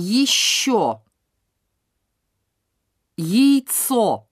еще, яйцо.